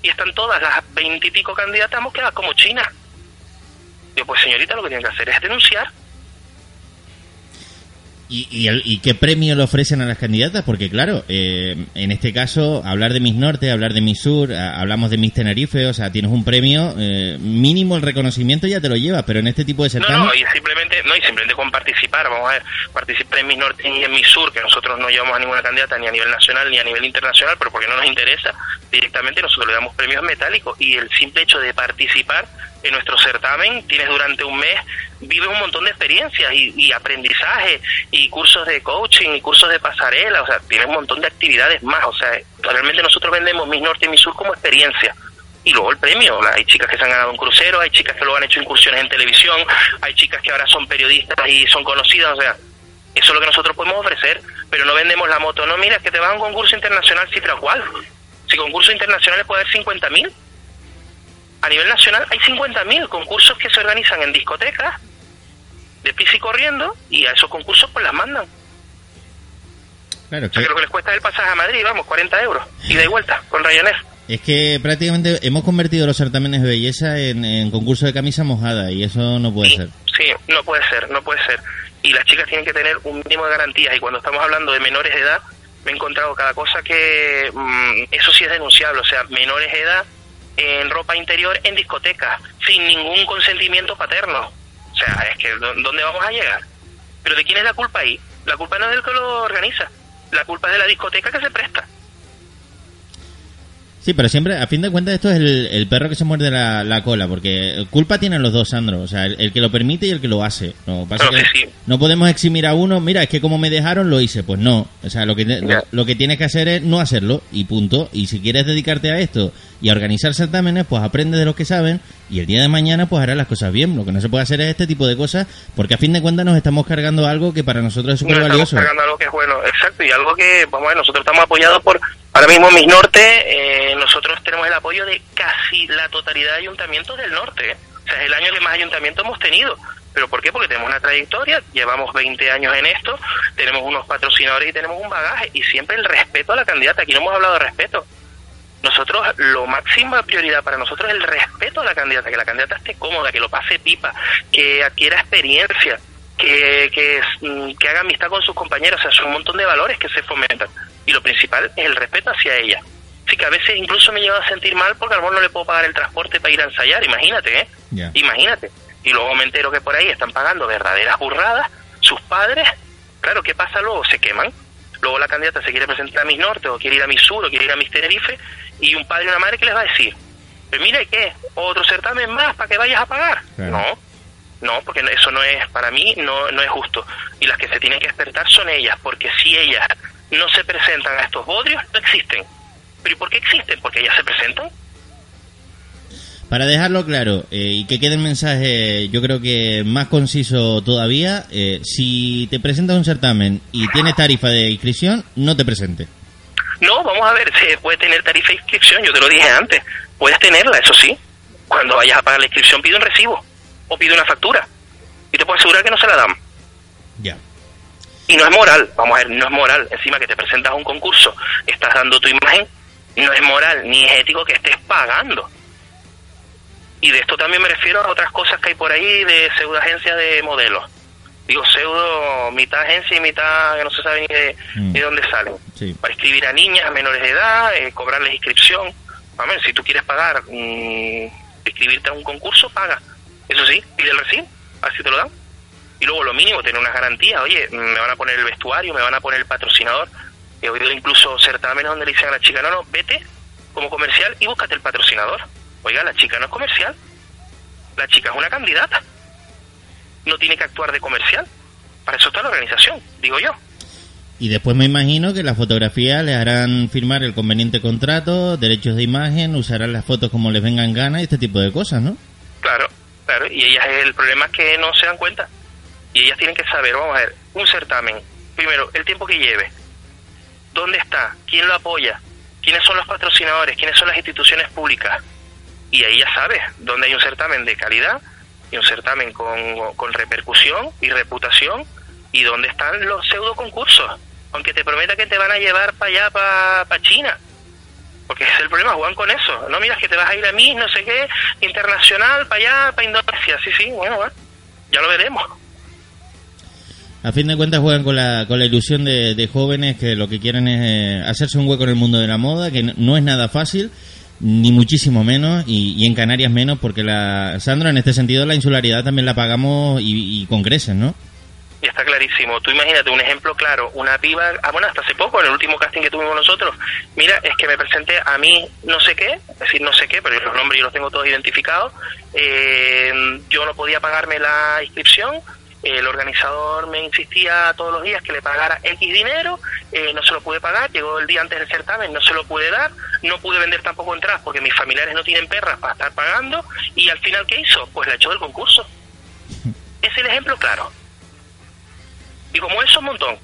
Y están todas las veintipico candidatas hemos quedado como China. Digo, pues señorita, lo que tienen que hacer es denunciar. ¿Y, y, el- y qué premio le ofrecen a las candidatas? Porque claro, eh, en este caso, hablar de Miss Norte, hablar de Miss Sur, a- hablamos de Miss Tenerife, o sea, tienes un premio, eh, mínimo el reconocimiento ya te lo llevas, pero en este tipo de No, certamen... no, y simplemente, no, y simplemente con participar, vamos a ver, participar en mi norte y en mi sur, que nosotros no llevamos a ninguna candidata ni a nivel nacional ni a nivel internacional, pero porque no nos interesa, directamente nosotros le damos premios metálicos y el simple hecho de participar en nuestro certamen, tienes durante un mes, vives un montón de experiencias y, y aprendizaje y cursos de coaching y cursos de pasarela, o sea, tienes un montón de actividades más, o sea, realmente nosotros vendemos mi norte y mi sur como experiencia y luego el premio. Hay chicas que se han ganado un crucero, hay chicas que luego han hecho incursiones en televisión, hay chicas que ahora son periodistas y son conocidas, o sea, eso es lo que nosotros podemos ofrecer, pero no vendemos la moto. No, mira, que te vas a un concurso internacional, cifra cuál. Si concursos internacionales puede haber 50.000. A nivel nacional hay 50.000 concursos que se organizan en discotecas, de pis y corriendo, y a esos concursos pues las mandan. Claro, O sea, que- que lo que les cuesta es el pasaje a Madrid, vamos, 40 euros, ida y vuelta, con Ryanair. es que prácticamente hemos convertido los certámenes de belleza en, en concurso de camisa mojada y eso no puede Sí, ser. sí, no puede ser, no puede ser. Y las chicas tienen que tener un mínimo de garantías. Y cuando estamos hablando de menores de edad, me he encontrado cada cosa que mm, eso sí es denunciable. O sea, menores de edad en ropa interior en discotecas, sin ningún consentimiento paterno. O sea, es que ¿dó- ¿dónde vamos a llegar? Pero ¿de quién es la culpa ahí? La culpa no es del que lo organiza, la culpa es de la discoteca que se presta. Sí, pero siempre, a fin de cuentas, esto es el, el perro que se muerde la, la cola, porque culpa tienen los dos, Sandro. O sea, el, el que lo permite y el que lo hace. No, pasa Claro que que sí. no podemos eximir a uno, mira, es que como me dejaron, lo hice. Pues no. O sea, lo que, lo, lo que tienes que hacer es no hacerlo y punto. Y si quieres dedicarte a esto y a organizar certámenes, pues aprende de los que saben y el día de mañana, pues harás las cosas bien. Lo que no se puede hacer es este tipo de cosas, porque a fin de cuentas nos estamos cargando algo que para nosotros es súper Nos estamos valioso. cargando algo que es bueno, exacto, y algo que, vamos a ver, nosotros estamos apoyados por, ahora mismo Mis Norte, eh, nosotros tenemos el apoyo de casi la totalidad de ayuntamientos del norte, ¿eh? o sea, es el año que más ayuntamientos hemos tenido. ¿Pero por qué? Porque tenemos una trayectoria, llevamos 20 años en esto, tenemos unos patrocinadores y tenemos un bagaje, y siempre el respeto a la candidata, aquí no hemos hablado de respeto. Nosotros, lo máxima prioridad para nosotros es el respeto a la candidata, que la candidata esté cómoda, que lo pase pipa, que adquiera experiencia, que, que, mm, que haga amistad con sus compañeros, o sea, son un montón de valores que se fomentan. Y lo principal es el respeto hacia ella. Así que a veces incluso me llevo a sentir mal porque a lo mejor no le puedo pagar el transporte para ir a ensayar, imagínate, ¿eh? Imagínate. Y luego me entero que por ahí están pagando verdaderas burradas, sus padres, claro, ¿qué pasa luego? Se queman. Luego la candidata se quiere presentar a Mis Norte o quiere ir a Mis Sur o quiere ir a Mis Tenerife y un padre y una madre que les va a decir, pero mire, ¿qué? ¿Otro certamen más para que vayas a pagar? No, no, porque eso no es, para mí, no, no es justo. Y las que se tienen que despertar son ellas, porque si ellas no se presentan a estos bodrios, no existen. ¿Pero y por qué existen? Porque ellas se presentan. Para dejarlo claro eh, y que quede el mensaje, yo creo que más conciso todavía, eh, si te presentas un certamen y tienes tarifa de inscripción, no te presentes. No, vamos a ver, se puede tener tarifa de inscripción, yo te lo dije antes. Puedes tenerla, eso sí. Cuando vayas a pagar la inscripción pide un recibo o pide una factura. Y te puedo asegurar que no se la dan. Y no es moral, vamos a ver, no es moral. Encima que te presentas a un concurso, estás dando tu imagen, no es moral ni es ético que estés pagando. Y de esto también me refiero a otras cosas que hay por ahí de pseudo agencias de modelos. Digo pseudo, mitad agencia y mitad que no se sabe ni de, Mm. de dónde salen. Sí. Para inscribir a niñas menores de edad, eh, cobrarles inscripción. A ver, si tú quieres pagar, mm, inscribirte a un concurso, paga. Eso sí, pide el recibo, así te lo dan. Y luego lo mínimo, tener unas garantías. Oye, me van a poner el vestuario, me van a poner el patrocinador. He oído incluso certámenes donde le dicen a la chica, no, no, vete como comercial y búscate el patrocinador. Oiga, la chica no es comercial. La chica es una candidata. No tiene que actuar de comercial. Para eso está la organización, digo yo. Y después me imagino que las fotografías les harán firmar el conveniente contrato, derechos de imagen, usarán las fotos como les vengan ganas y este tipo de cosas, ¿no? Claro, claro. Y ellas, el problema es que no se dan cuenta. Y ellas tienen que saber, vamos a ver, un certamen. Primero, el tiempo que lleve. ¿Dónde está? ¿Quién lo apoya? ¿Quiénes son los patrocinadores? ¿Quiénes son las instituciones públicas? Y ahí ya sabes dónde hay un certamen de calidad y un certamen con, con repercusión y reputación y dónde están los pseudo concursos. Aunque te prometa que te van a llevar para allá, para China. Porque es el problema, juegan con eso. No miras que te vas a ir a mí, no sé qué, internacional, para allá, para Indonesia. Sí, sí, bueno, ya lo veremos. A fin de cuentas juegan con la, con la ilusión de, de jóvenes que lo que quieren es eh, hacerse un hueco en el mundo de la moda, que no, es nada fácil, ni muchísimo menos, y, y en Canarias menos, porque la Sandra, en este sentido, la insularidad también la pagamos y, y con creces, ¿no? Y está clarísimo. Tú imagínate un ejemplo claro, una piba, ah, bueno, hasta hace poco, en el último casting que tuvimos nosotros, mira, es que me presenté a mí no sé qué, es decir, no sé qué, pero los nombres yo los tengo todos identificados, eh, yo no podía pagarme la inscripción, el organizador me insistía todos los días que le pagara X dinero, eh, no se lo pude pagar, llegó el día antes del certamen, no se lo pude dar, no pude vender tampoco entradas porque mis familiares no tienen perras para estar pagando, y al final, ¿qué hizo? Pues la echó del concurso. Es el ejemplo claro. Y como eso, un montón.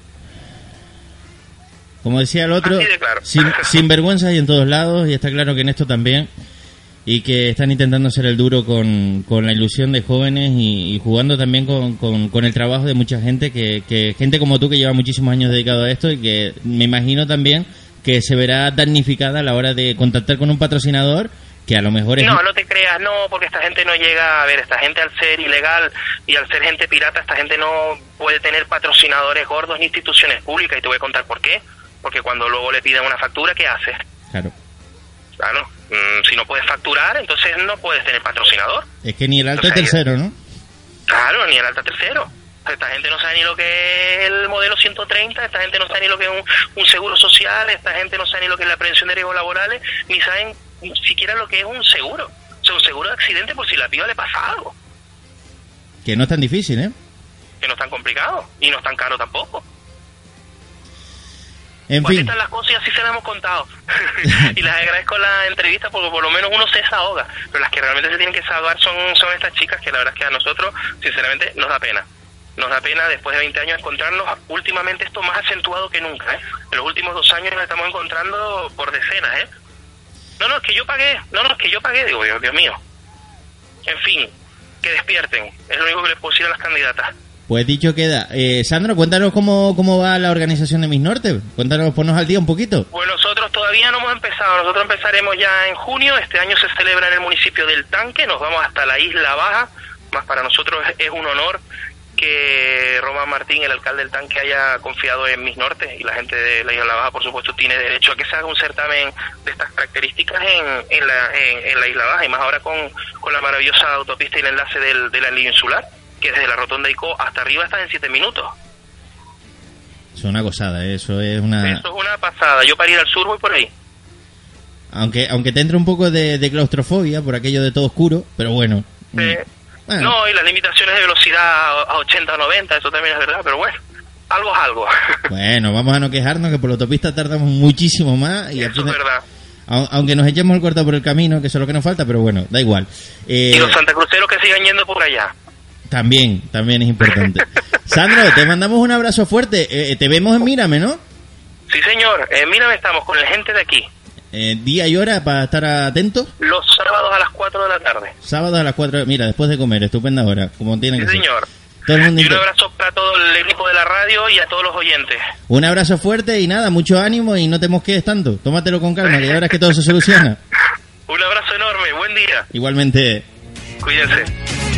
Como decía el otro, Así de claro. sin, sin vergüenza hay en todos lados, y está claro que en esto también, y que están intentando ser el duro con, con la ilusión de jóvenes y, y jugando también con, con, con el trabajo de mucha gente, que, que gente como tú que lleva muchísimos años dedicado a esto y que me imagino también que se verá damnificada a la hora de contactar con un patrocinador que a lo mejor es... No, no te creas, no, porque esta gente no llega a ver, esta gente al ser ilegal y al ser gente pirata, esta gente no puede tener patrocinadores gordos ni instituciones públicas y te voy a contar por qué. Porque cuando luego le piden una factura, ¿qué hace? Claro. Claro, si no puedes facturar, entonces no puedes tener patrocinador. Es que ni el alto Entonces, tercero, ¿no? Claro, ni el alta tercero. Esta gente no sabe ni lo que es el modelo 130, esta gente no sabe ni lo que es un, un seguro social, esta gente no sabe ni lo que es la prevención de riesgos laborales, ni saben ni siquiera lo que es un seguro. O sea, un seguro de accidente por si la piba le pasa algo, Que no es tan difícil, ¿eh? que no es tan complicado y no es tan caro tampoco. En Pues fin, están las cosas y así se las hemos contado. y les agradezco la entrevista porque por lo menos uno se desahoga. Pero las que realmente se tienen que desahogar son, son estas chicas que la verdad es que a nosotros, sinceramente, nos da pena. Nos da pena después de 20 años encontrarnos últimamente esto más acentuado que nunca. ¿eh? En los últimos dos años nos estamos encontrando por decenas. ¿eh? No, no, es que yo pagué. No, no, es que yo pagué. Digo, Dios, Dios mío. En fin, que despierten. Es lo único que les puedo decir a las candidatas. Pues dicho queda. Eh, Sandro, cuéntanos cómo, cómo va la organización de Miss Norte. Cuéntanos, ponnos al día un poquito. Pues nosotros todavía no hemos empezado. Nosotros empezaremos ya en junio. Este año se celebra en el municipio del Tanque. Nos vamos hasta la Isla Baja. Más para nosotros es un honor que Román Martín, el alcalde del Tanque, haya confiado en Miss Norte. Y la gente de la Isla Baja, por supuesto, tiene derecho a que se haga un certamen de estas características en, en, la, en, en la Isla Baja. Y más ahora con, con la maravillosa autopista y el enlace del, de la línea insular, que desde la Rotonda Ico hasta arriba está en siete minutos. Es una gozada, ¿eh? eso es una... Eso es una pasada. Yo para ir al sur voy por ahí. Aunque, aunque te entre un poco de, de claustrofobia por aquello de todo oscuro, pero bueno. Sí. Bueno. No, y las limitaciones de velocidad a 80 o 90, eso también es verdad, pero bueno, algo es algo. Bueno, vamos a no quejarnos que por la autopista tardamos muchísimo más y eso es verdad. au- aunque nos echemos el corto por el camino, que eso es lo que nos falta, pero bueno, da igual. Eh, Y los santacruceros que sigan yendo por allá. También, también es importante. Sandro, te mandamos un abrazo fuerte. Eh, te vemos en Mírame, ¿no? Sí, señor. Eh, mírame, estamos con la gente de aquí. Eh, día y hora para estar atentos. Los sábados a las 4 de la tarde. Sábado a las 4, mira, después de comer, estupenda hora, como tiene Sí, que ser. señor. Todo el mundo Y un abrazo para todo el equipo de la radio y a todos los oyentes. Un abrazo fuerte y nada, mucho ánimo y no te mosquees tanto. Tómatelo con calma, que ya verás que todo se soluciona. Un abrazo enorme. Buen día. Igualmente. Cuídense.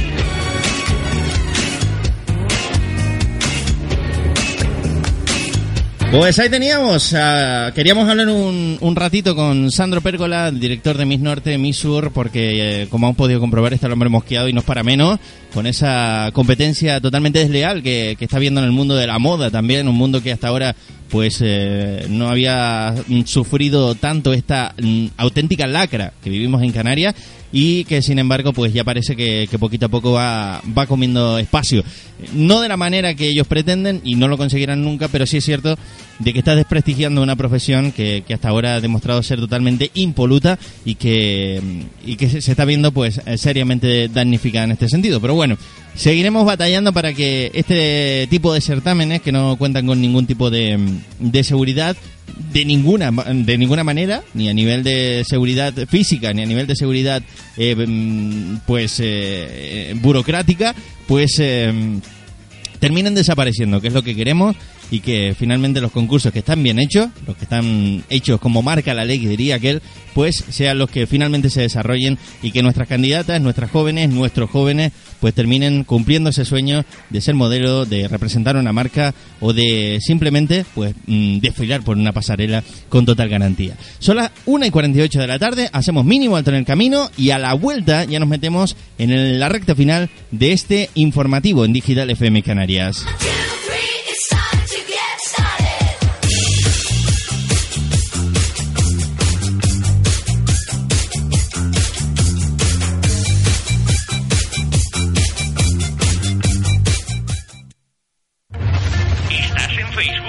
Pues ahí teníamos, ah, queríamos hablar un, un ratito con Sandro Pérgola, director de Miss Norte, Miss Sur, porque eh, como han podido comprobar está el hombre mosqueado y no es para menos, con esa competencia totalmente desleal que, que está viendo en el mundo de la moda también, un mundo que hasta ahora pues eh, no había sufrido tanto esta mm, auténtica lacra que vivimos en Canarias y que sin embargo pues ya parece que, que poquito a poco va, va comiendo espacio. No de la manera que ellos pretenden y no lo conseguirán nunca, pero sí es cierto de que está desprestigiando una profesión que, que hasta ahora ha demostrado ser totalmente impoluta y que, y que se está viendo pues eh, seriamente damnificada en este sentido. Pero bueno, seguiremos batallando para que este tipo de certámenes que no cuentan con ningún tipo de, de seguridad de ninguna de ninguna manera ni a nivel de seguridad física ni a nivel de seguridad eh, mm, pues eh, eh, burocrática pues eh, terminen desapareciendo, que es lo que queremos, y que finalmente los concursos que están bien hechos, los que están hechos como marca la ley, que diría aquel, pues sean los que finalmente se desarrollen y que nuestras candidatas, nuestras jóvenes, nuestros jóvenes, pues terminen cumpliendo ese sueño de ser modelo, de representar una marca o de simplemente pues mm, desfilar por una pasarela con total garantía. Son las 1 y 48 de la tarde, hacemos mínimo alto en el camino y a la vuelta ya nos metemos en el- la recta final de este informativo en Digital FM Canarias.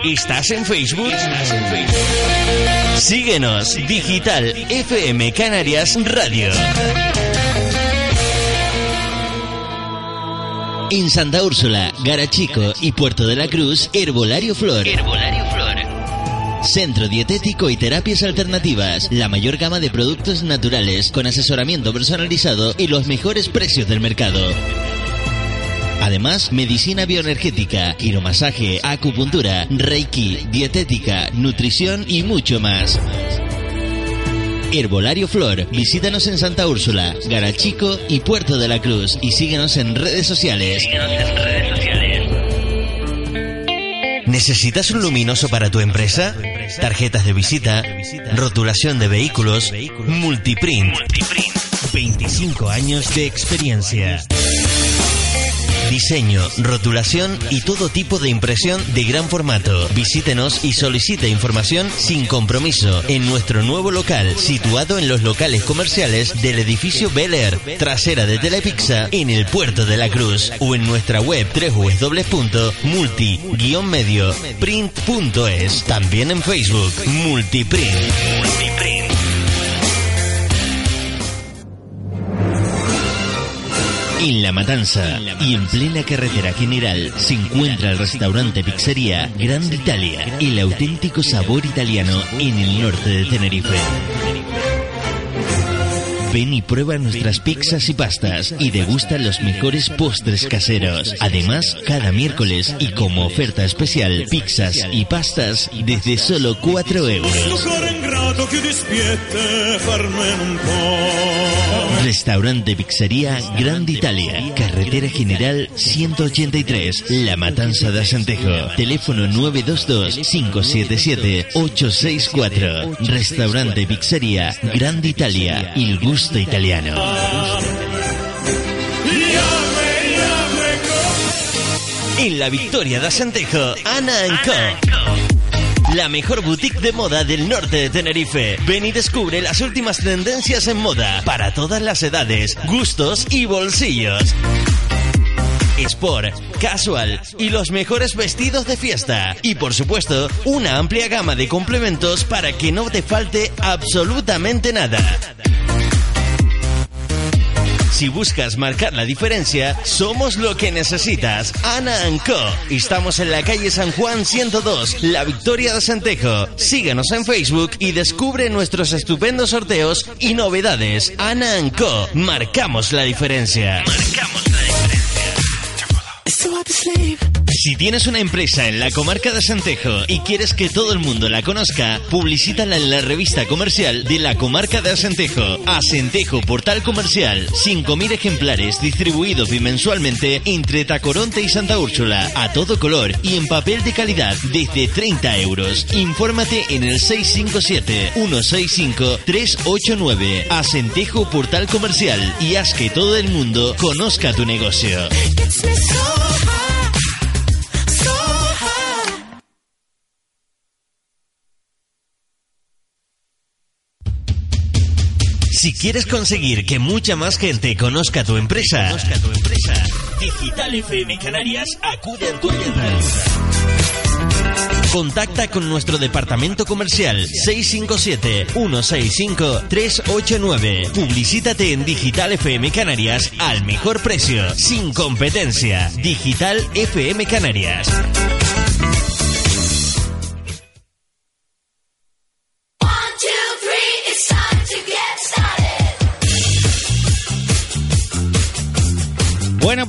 ¿Estás en Facebook? Síguenos, Digital FM Canarias Radio. En Santa Úrsula, Garachico y Puerto de la Cruz, Herbolario Flor. Herbolario Flor. Centro dietético y terapias alternativas. La mayor gama de productos naturales con asesoramiento personalizado y los mejores precios del mercado. Además, medicina bioenergética, quiromasaje, acupuntura, reiki, dietética, nutrición y mucho más. Herbolario Flor, visítanos en Santa Úrsula, Garachico y Puerto de la Cruz y síguenos en redes sociales. ¿Necesitas un luminoso para tu empresa? tarjetas de visita, rotulación de vehículos, multiprint. 25 años de experiencia. Diseño, rotulación y todo tipo de impresión de gran formato. Visítenos y solicite información sin compromiso en nuestro nuevo local, situado en los locales comerciales del edificio Bel Air, trasera de Telepizza, en el puerto de la Cruz, o en nuestra web www.multi-medio-print.es. También en Facebook, Multiprint. Multiprint. En La Matanza y en plena carretera general se encuentra el restaurante Pizzería Grande Italia, el auténtico sabor italiano en el norte de Tenerife. Ven y prueba nuestras pizzas y pastas y degusta los mejores postres caseros. Además, cada miércoles y como oferta especial, pizzas y pastas desde solo 4 euros. Restaurante Pizzería Grande Italia, Carretera General 183, La Matanza de Asentejo. Teléfono 922-577-864. Restaurante Pizzería Grande Italia, el gusto italiano. En la victoria de Asentejo, Ana Co. La mejor boutique de moda del norte de Tenerife. Ven y descubre las últimas tendencias en moda para todas las edades, gustos y bolsillos. Sport, casual y los mejores vestidos de fiesta. Y por supuesto, una amplia gama de complementos para que no te falte absolutamente nada. Si buscas marcar la diferencia, somos lo que necesitas. Ana Co. Estamos en la calle San Juan 102, La Victoria de Santejo. Síguenos en Facebook y descubre nuestros estupendos sorteos y novedades. Ana Co. Marcamos la diferencia. Marcamos la diferencia. Si tienes una empresa en la comarca de Santejo y quieres que todo el mundo la conozca, publicítala en la revista comercial de la comarca de Asentejo. Asentejo Portal Comercial, 5.000 ejemplares distribuidos bimensualmente entre Tacoronte y Santa Úrsula, a todo color y en papel de calidad desde 30 euros. Infórmate en el 657-165-389. Asentejo Portal Comercial y haz que todo el mundo conozca tu negocio. Si quieres conseguir que mucha más gente conozca tu empresa, conozca tu empresa, Digital FM Canarias acude a tu ayuda. Contacta con nuestro departamento comercial 657-165-389. Publicítate en Digital FM Canarias al mejor precio, sin competencia. Digital FM Canarias.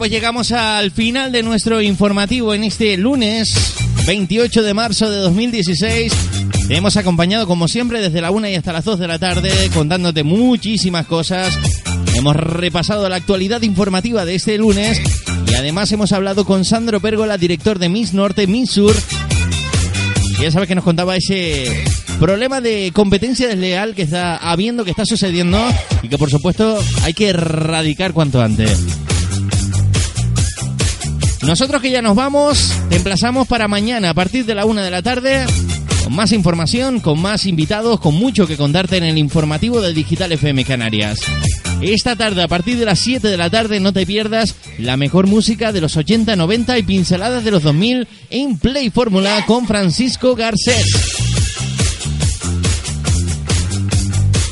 Pues llegamos al final de nuestro informativo en este lunes 28 de marzo de 2016. Te hemos acompañado como siempre desde la 1 y hasta las 2 de la tarde contándote muchísimas cosas. Hemos repasado la actualidad informativa de este lunes y además hemos hablado con Sandro Pérgola, director de Miss Norte, Miss Sur. Ya sabes que nos contaba ese problema de competencia desleal que está habiendo, que está sucediendo y que por supuesto hay que erradicar cuanto antes. Nosotros que ya nos vamos, te emplazamos para mañana a partir de la una de la tarde con más información, con más invitados, con mucho que contarte en el informativo del Digital FM Canarias. Esta tarde, a partir de las 7 de la tarde, no te pierdas la mejor música de los 80, 90 y pinceladas de los 2000 en Play Fórmula con Francisco Garcés.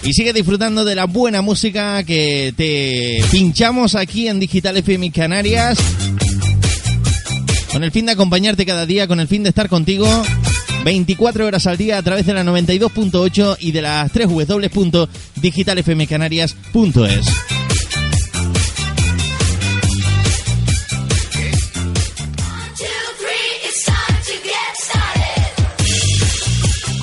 Y sigue disfrutando de la buena música que te pinchamos aquí en Digital FM Canarias con el fin de acompañarte cada día, con el fin de estar contigo 24 horas al día a través de la 92.8 y de las 3 www.digitalfmcanarias.es.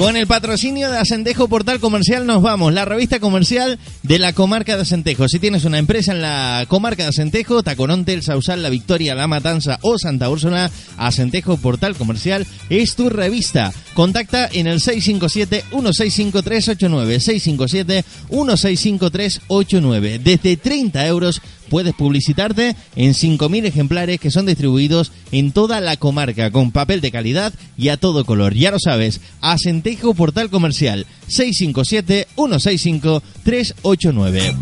Con el patrocinio de Acentejo Portal Comercial nos vamos, la revista comercial de la comarca de Acentejo. Si tienes una empresa en la comarca de Acentejo, Tacoronte, El Sausal, La Victoria, La Matanza o Santa Úrsula, Acentejo Portal Comercial es tu revista. Contacta en el 657-165389, 657-165389. Desde 30 euros puedes publicitarte en 5.000 ejemplares que son distribuidos en toda la comarca con papel de calidad y a todo color. Ya lo sabes, Acentejo Portal Comercial 657-165-389.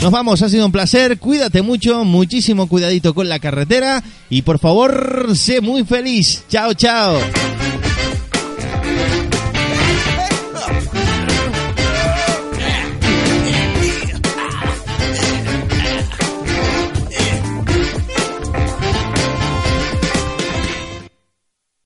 Nos vamos, ha sido un placer, cuídate mucho, muchísimo cuidadito con la carretera y por favor, sé muy feliz. Chao, chao.